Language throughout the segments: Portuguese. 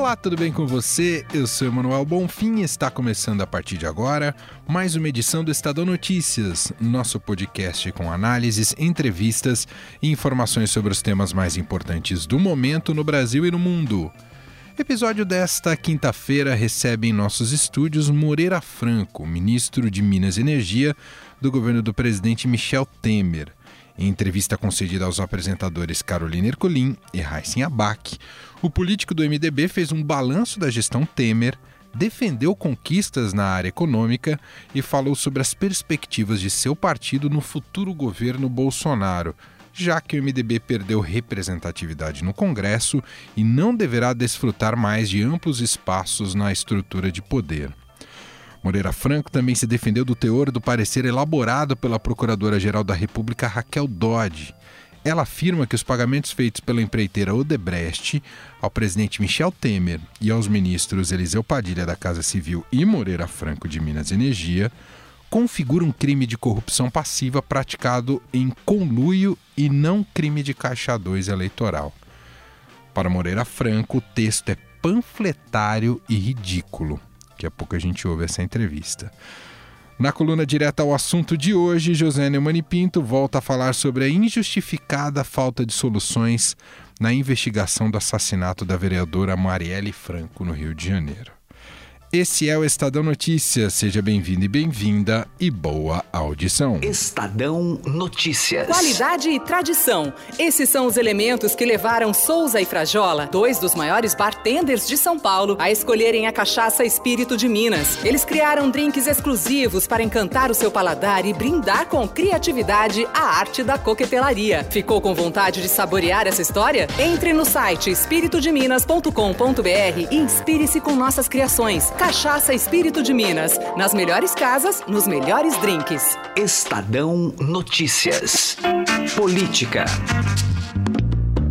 Olá, tudo bem com você? Eu sou Emanuel Bonfim e está começando a partir de agora mais uma edição do Estadão Notícias, nosso podcast com análises, entrevistas e informações sobre os temas mais importantes do momento no Brasil e no mundo. Episódio desta quinta-feira recebe em nossos estúdios Moreira Franco, ministro de Minas e Energia do governo do presidente Michel Temer. Em entrevista concedida aos apresentadores Carolina Ercolim e Raíssen Abac, o político do MDB fez um balanço da gestão Temer, defendeu conquistas na área econômica e falou sobre as perspectivas de seu partido no futuro governo Bolsonaro, já que o MDB perdeu representatividade no Congresso e não deverá desfrutar mais de amplos espaços na estrutura de poder. Moreira Franco também se defendeu do teor do parecer elaborado pela Procuradora-Geral da República Raquel Dodge. Ela afirma que os pagamentos feitos pela empreiteira Odebrecht ao presidente Michel Temer e aos ministros Eliseu Padilha da Casa Civil e Moreira Franco de Minas Energia configuram um crime de corrupção passiva praticado em conluio e não crime de caixa 2 eleitoral. Para Moreira Franco, o texto é panfletário e ridículo. Daqui a pouco a gente ouve essa entrevista. Na coluna direta ao assunto de hoje, José Neumani Pinto volta a falar sobre a injustificada falta de soluções na investigação do assassinato da vereadora Marielle Franco no Rio de Janeiro. Esse é o Estadão Notícias. Seja bem-vindo e bem-vinda e boa audição. Estadão Notícias. Qualidade e tradição. Esses são os elementos que levaram Souza e Frajola, dois dos maiores bartenders de São Paulo, a escolherem a cachaça Espírito de Minas. Eles criaram drinks exclusivos para encantar o seu paladar e brindar com criatividade a arte da coquetelaria. Ficou com vontade de saborear essa história? Entre no site espiritodeminas.com.br e inspire-se com nossas criações. Cachaça Espírito de Minas. Nas melhores casas, nos melhores drinks. Estadão Notícias. Política.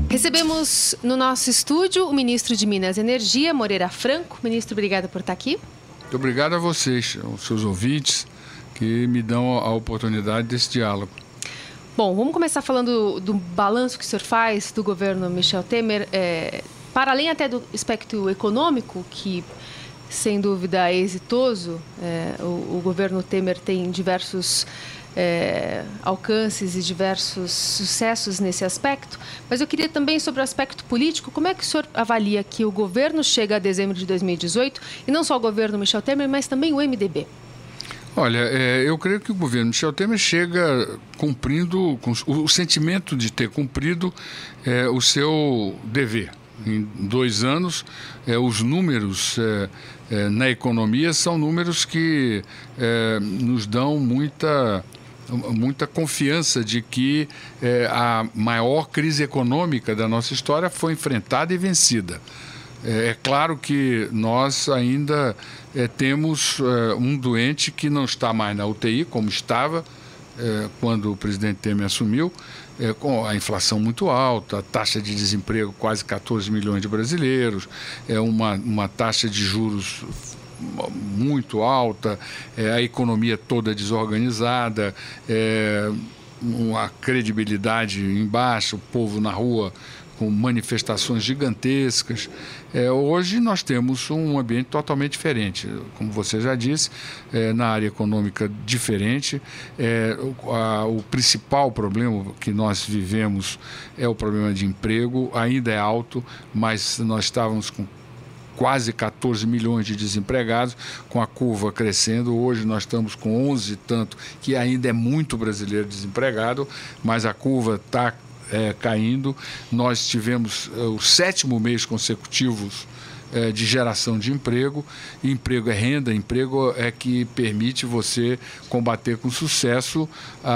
Recebemos no nosso estúdio o ministro de Minas e Energia, Moreira Franco. Ministro, obrigada por estar aqui. Muito obrigado a vocês, aos seus ouvintes, que me dão a oportunidade desse diálogo. Bom, vamos começar falando do balanço que o senhor faz do governo Michel Temer. É, para além até do aspecto econômico, que sem dúvida exitoso. É, o, o, governo Temer tem diversos é, alcances e diversos sucessos nesse aspecto, mas eu queria também sobre o aspecto político, como é que o senhor avalia que o governo chega a dezembro de 2018, e não só o governo Michel Temer, mas também o MDB? Olha, é, eu creio que o governo Michel Temer chega cumprindo o sentimento de ter cumprido é, o seu dever. Em dois anos, é, os números é, é, na economia são números que é, nos dão muita muita confiança de que é, a maior crise econômica da nossa história foi enfrentada e vencida. É, é claro que nós ainda temos um doente que não está mais na UTI, como estava quando o presidente Temer assumiu, é, com a inflação muito alta, a taxa de desemprego quase 14 milhões de brasileiros, é uma, uma taxa de juros muito alta, a economia toda desorganizada, uma credibilidade em baixa, o povo na rua com manifestações gigantescas. É, hoje nós temos um ambiente totalmente diferente, como você já disse, é, na área econômica diferente. É, o, a, o principal problema que nós vivemos é o problema de emprego, ainda é alto, mas nós estávamos com quase 14 milhões de desempregados, com a curva crescendo. Hoje nós estamos com 11 tanto, que ainda é muito brasileiro desempregado, mas a curva está é, caindo. Nós tivemos é, o sétimo mês consecutivos é, de geração de emprego. Emprego é renda, emprego é que permite você combater com sucesso a,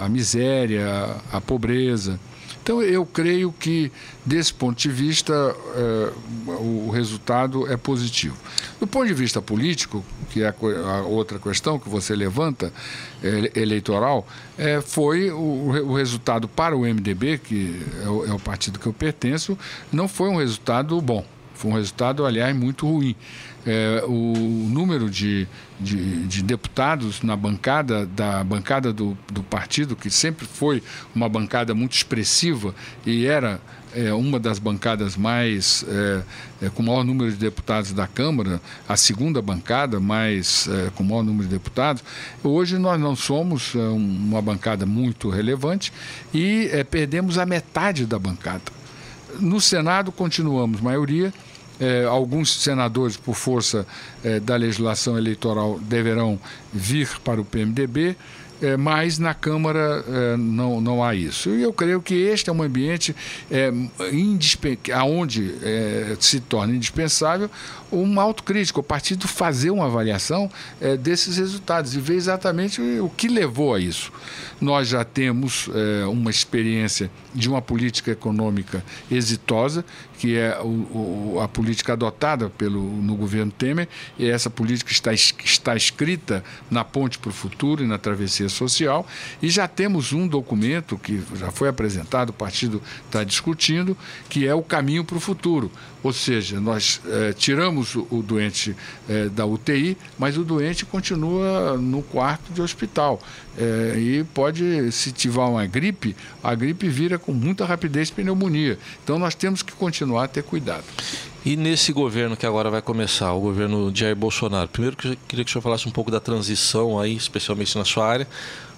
a, a, a miséria, a pobreza. Então, eu creio que, desse ponto de vista, é, o resultado é positivo. Do ponto de vista político, que é a, outra questão que você levanta, eleitoral, é, foi o, resultado para o MDB, que é é o partido que eu pertenço, não foi um resultado bom. Foi um resultado, aliás, muito ruim. É, o número de, de, de, deputados na bancada da bancada do, do partido, que sempre foi uma bancada muito expressiva e era é, uma das bancadas mais é, é, com maior número de deputados da Câmara, a segunda bancada mais é, com maior número de deputados. Hoje nós não somos é, uma bancada muito relevante e perdemos a metade da bancada. No Senado continuamos maioria. alguns senadores, por força da legislação eleitoral, deverão vir para o PMDB é, mas na Câmara é, não, não há isso. E eu creio que este é um ambiente é, onde é, se torna indispensável uma autocrítica, o partido fazer uma avaliação é, desses resultados e ver exatamente o que levou a isso. Nós já temos é, uma experiência de uma política econômica exitosa, que é o, o, a política adotada pelo, no governo Temer, e essa política está, está escrita na Ponte para o Futuro e na Travessia Social, e já temos um documento que já foi apresentado, o partido está discutindo, que é o caminho para o futuro. Ou seja, nós é, tiramos o, o doente é, da UTI, mas o doente continua no quarto de hospital. É, e pode, se tiver uma gripe, a gripe vira com muita rapidez pneumonia. Então nós temos que continuar a ter cuidado. E nesse governo que agora vai começar, o governo de Jair Bolsonaro, primeiro que eu queria que o senhor falasse um pouco da transição aí, especialmente na sua área,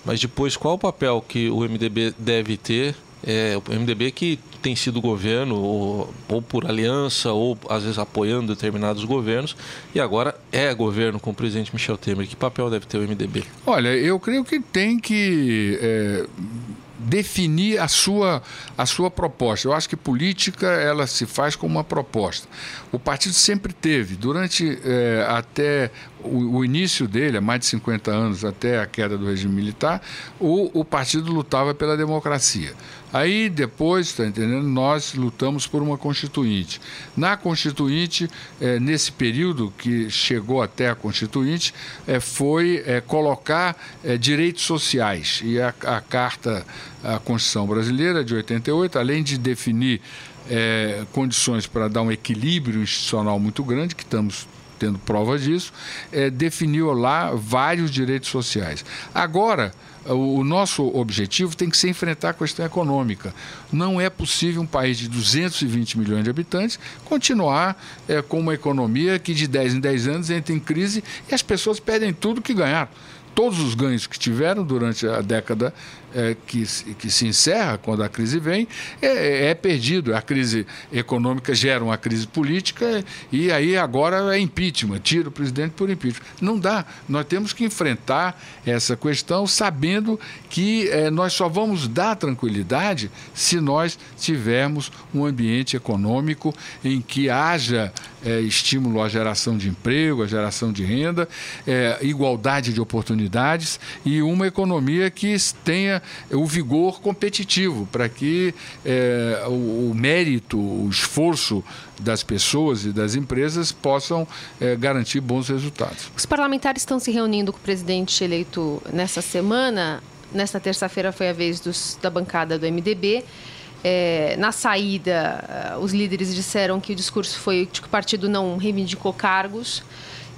mas depois qual o papel que o MDB deve ter é, o MDB que tem sido governo, ou, ou, por aliança, ou às vezes apoiando determinados governos, e agora é governo com o presidente Michel Temer. Que papel deve ter o MDB? Olha, eu creio que tem que. É definir a sua, a sua proposta. Eu acho que política ela se faz com uma proposta. O partido sempre teve, durante é, até o, o, início dele, há mais de 50 anos, até a queda do regime militar, o, o partido lutava pela democracia. Aí depois, está entendendo, nós lutamos por uma constituinte. Na constituinte, é, nesse período que chegou até a constituinte, é, foi é, colocar direitos sociais. E a, a Carta, a Constituição Brasileira de 88, além de definir condições para dar um equilíbrio institucional muito grande, que estamos tendo prova disso, definiu lá vários direitos sociais. Agora, o nosso objetivo tem que ser enfrentar a questão econômica. Não é possível um país de 220 milhões de habitantes continuar é, com uma economia que de 10 em 10 anos entra em crise e as pessoas perdem tudo que ganharam. Todos os ganhos que tiveram durante a década é, que, que se encerra quando a crise vem é, é, perdido. A crise econômica gera uma crise política e aí agora é impeachment, tira o presidente por impeachment. Não dá. Nós temos que enfrentar essa questão sabendo que é, nós só vamos dar tranquilidade se nós tivermos um ambiente econômico em que haja é, estímulo à geração de emprego, à geração de renda, é, igualdade de oportunidades e uma economia que o vigor competitivo, para que é, o, o, mérito, o esforço das pessoas e das empresas possam é, garantir bons resultados. Os parlamentares estão se reunindo com o presidente eleito nessa semana. Nesta terça-feira foi a vez dos, da bancada do MDB. É, na saída, os líderes disseram que o discurso foi que o partido não reivindicou cargos.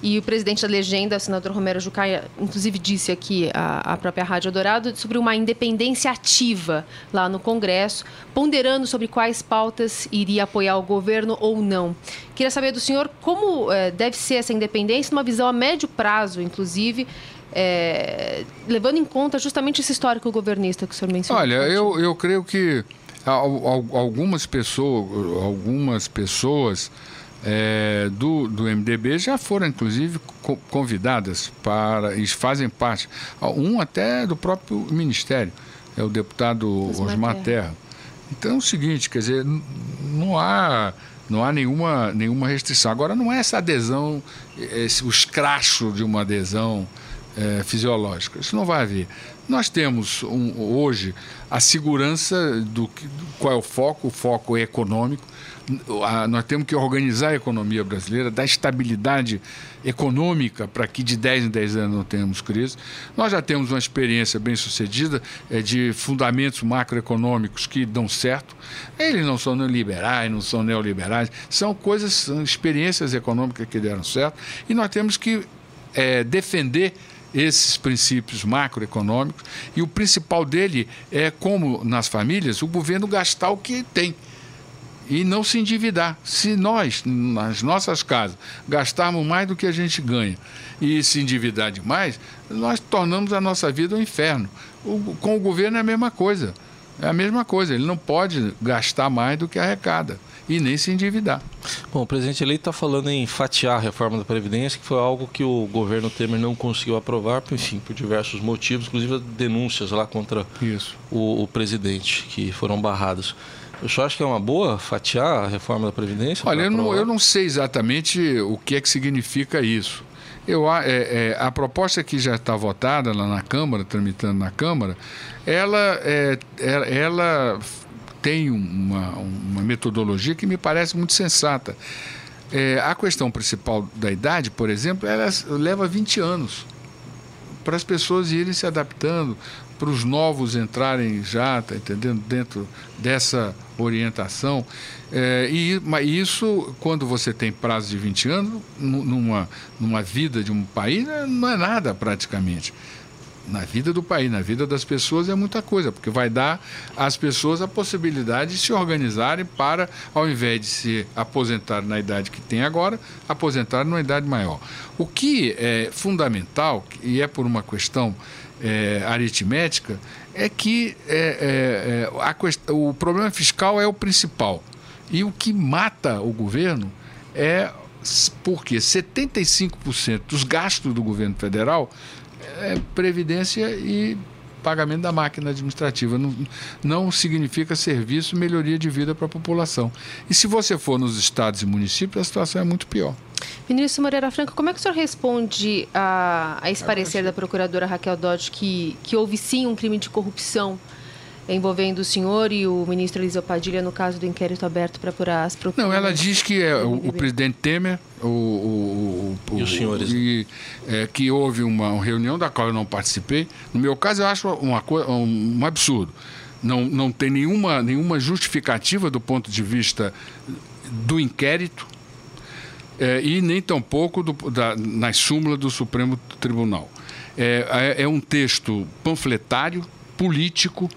E o presidente da legenda, o senador Romero Jucá, inclusive disse aqui à, própria Rádio Dourado sobre uma independência ativa lá no Congresso, ponderando sobre quais pautas iria apoiar o governo ou não. Queria saber do senhor como é, deve ser essa independência, numa visão a médio prazo, inclusive, é, levando em conta justamente esse histórico governista que o senhor mencionou. Olha, eu, eu creio que algumas pessoas, algumas pessoas é, do, do MDB já foram, inclusive, co convidadas para. e fazem parte. Um até do próprio Ministério, é o deputado Osmar, Osmar Terra. Terra. Então é o seguinte, quer dizer, não há. Não há nenhuma, nenhuma restrição. Agora, não é essa adesão, esse, o escracho de uma adesão é, fisiológica. Isso não vai haver. Nós temos um, hoje a segurança do qual é o foco, o foco é econômico. A, nós temos que organizar a economia brasileira, dar estabilidade econômica para que de 10 em 10 anos não tenhamos crise. Nós já temos uma experiência bem sucedida é, de fundamentos macroeconômicos que dão certo. Eles não são neoliberais, não são neoliberais, são coisas, são experiências econômicas que deram certo e nós temos que é, defender esses princípios macroeconômicos e o principal dele é como nas famílias o governo gastar o que tem e não se endividar. Se nós, nas nossas casas, gastarmos mais do que a gente ganha e se endividar demais, nós tornamos a nossa vida um inferno. O, com o governo é a mesma coisa. É a mesma coisa, ele não pode gastar mais do que arrecada e nem se endividar. Bom, o presidente eleito está falando em fatiar a reforma da Previdência, que foi algo que o governo Temer não conseguiu aprovar, enfim, por diversos motivos, inclusive denúncias lá contra o, o, presidente, que foram barradas. O senhor acha que é uma boa fatiar a reforma da Previdência? Olha, eu não, eu não, sei exatamente o que é que significa isso. Eu, é, é, a proposta que já está votada lá na Câmara, tramitando na Câmara, ela, é, é ela tem uma, uma metodologia que me parece muito sensata. É, a questão principal da idade, por exemplo, ela leva 20 anos para as pessoas irem se adaptando, para os novos entrarem já, tá entendendo, dentro dessa orientação. É, e isso, quando você tem prazo de 20 anos, numa, numa vida de um país, não é nada praticamente na vida do país, na vida das pessoas é muita coisa, porque vai dar às pessoas a possibilidade de se organizarem para, ao invés de se aposentar na idade que tem agora, aposentar numa idade maior. O que é fundamental, e é por uma questão é, aritmética, é que é, é, é quest... o problema fiscal é o principal. E o que mata o governo é porque 75% dos gastos do governo federal é previdência e pagamento da máquina administrativa. Não, não significa serviço, melhoria de vida para a população. E se você for nos estados e municípios, a situação é muito pior. Ministro Moreira Franco, como é que o senhor responde a, a esse parecer da procuradora Raquel Dodge que, que houve sim um crime de corrupção envolvendo o senhor e o ministro Eliseu Padilha no caso do inquérito aberto para apurar as procuras. Não, ela diz que é o, o presidente Temer o, o, o, e os senhores. E, é, que houve uma, uma, reunião da qual eu não participei. No meu caso, eu acho uma, um, um absurdo. Não, não tem nenhuma, nenhuma justificativa do ponto de vista do inquérito é, e nem tampouco do, da, nas súmulas do Supremo Tribunal. É, é, é um texto panfletário, político,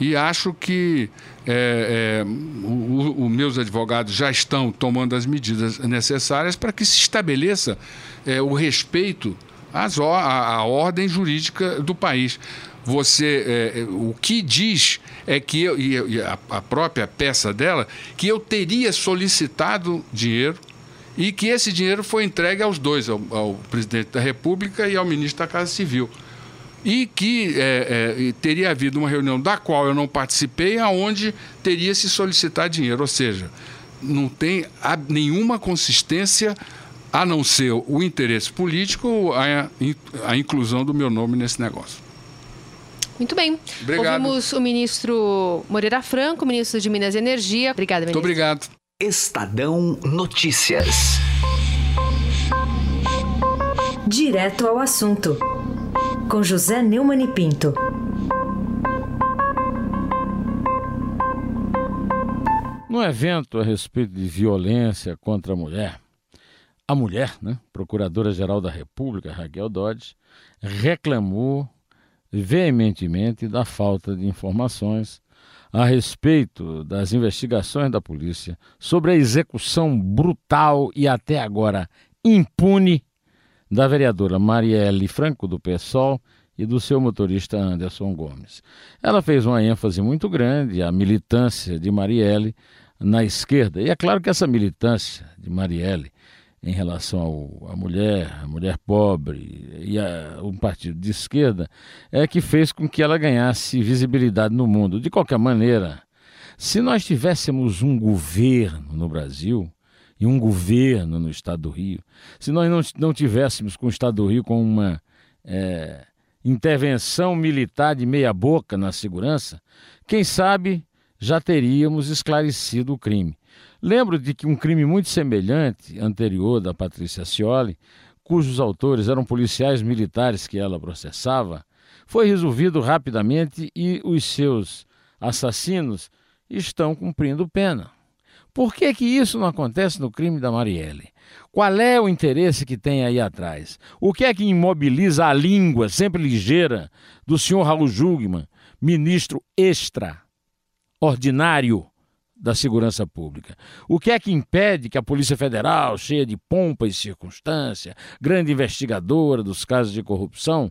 e acho que é, é, os meus advogados já estão tomando as medidas necessárias para que se estabeleça é, o respeito às, à, à ordem jurídica do país. Você, é, o que diz é que eu, e a, a própria peça dela, que eu teria solicitado dinheiro e que esse dinheiro foi entregue aos dois, ao, ao presidente da República e ao ministro da Casa Civil e que é, é, teria havido uma reunião da qual eu não participei, aonde teria se solicitado dinheiro. Ou seja, não tem nenhuma consistência a não ser o interesse político, a, a inclusão do meu nome nesse negócio. Muito bem. Obrigado. Ouvimos o ministro Moreira Franco, ministro de Minas e Energia. Obrigada, ministro. Muito obrigado. Estadão Notícias. Direto ao assunto com José Neumann e Pinto. No evento a respeito de violência contra a mulher, a mulher, né, Procuradora-Geral da República, Raquel Dodge, reclamou veementemente da falta de informações a respeito das investigações da polícia sobre a execução brutal e até agora impune da vereadora Marielle Franco, do PSOL, e do seu motorista Anderson Gomes. Ela fez uma ênfase muito grande à militância de Marielle na esquerda. E é claro que essa militância de Marielle em relação à mulher, a mulher pobre e a, um partido de esquerda é que fez com que ela ganhasse visibilidade no mundo. De qualquer maneira, se nós tivéssemos um governo no Brasil e um governo no Estado do Rio, se nós não, não tivéssemos com o Estado do Rio com uma é, intervenção militar de meia-boca na segurança, quem sabe já teríamos esclarecido o crime. Lembro de que um crime muito semelhante, anterior da Patrícia Cioli, cujos autores eram policiais militares que ela processava, foi resolvido rapidamente e os seus assassinos estão cumprindo pena. Por que, que isso não acontece no crime da Marielle? Qual é o interesse que tem aí atrás? O que é que imobiliza a língua sempre ligeira do senhor Raul Jugman, ministro extraordinário da segurança pública? O que é que impede que a Polícia Federal, cheia de pompa e circunstância, grande investigadora dos casos de corrupção,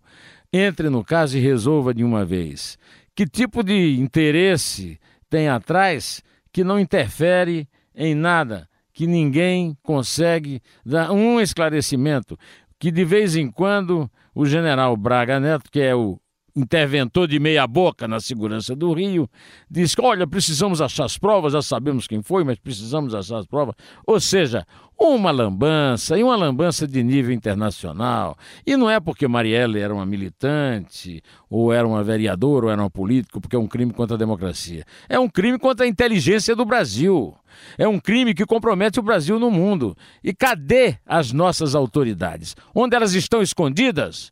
entre no caso e resolva de uma vez? Que tipo de interesse tem atrás que não interfere em nada, que ninguém consegue dar um esclarecimento, que de vez em quando o general Braga Neto, que é o interventor de meia boca na segurança do Rio, diz que, olha, precisamos achar as provas, já sabemos quem foi, mas precisamos achar as provas. Ou seja, uma lambança, e uma lambança de nível internacional. E não é porque Marielle era uma militante, ou era uma vereadora, ou era um político, porque é um crime contra a democracia. É um crime contra a inteligência do Brasil. É um crime que compromete o Brasil no mundo. E cadê as nossas autoridades? Onde elas estão escondidas?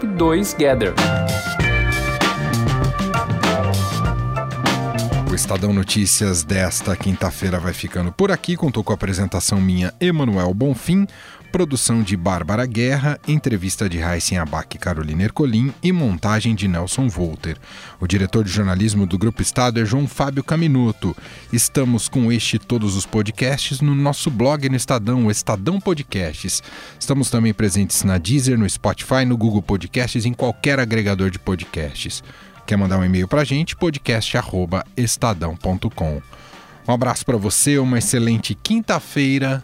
2 Gather. O Estadão Notícias desta quinta-feira vai ficando por aqui. Contou com a apresentação minha, Emanuel Bonfim, produção de Bárbara Guerra, entrevista de Raíssen Abac e Carolina Ercolim e montagem de Nelson Volter. O diretor de jornalismo do Grupo Estado é João Fábio Caminuto. Estamos com este e todos os podcasts no nosso blog no Estadão, o Estadão Podcasts. Estamos também presentes na Deezer, no Spotify, no Google Podcasts, em qualquer agregador de podcasts. Quer mandar um e-mail para a gente? podcast@estadão.com. Um abraço para você, uma excelente quinta-feira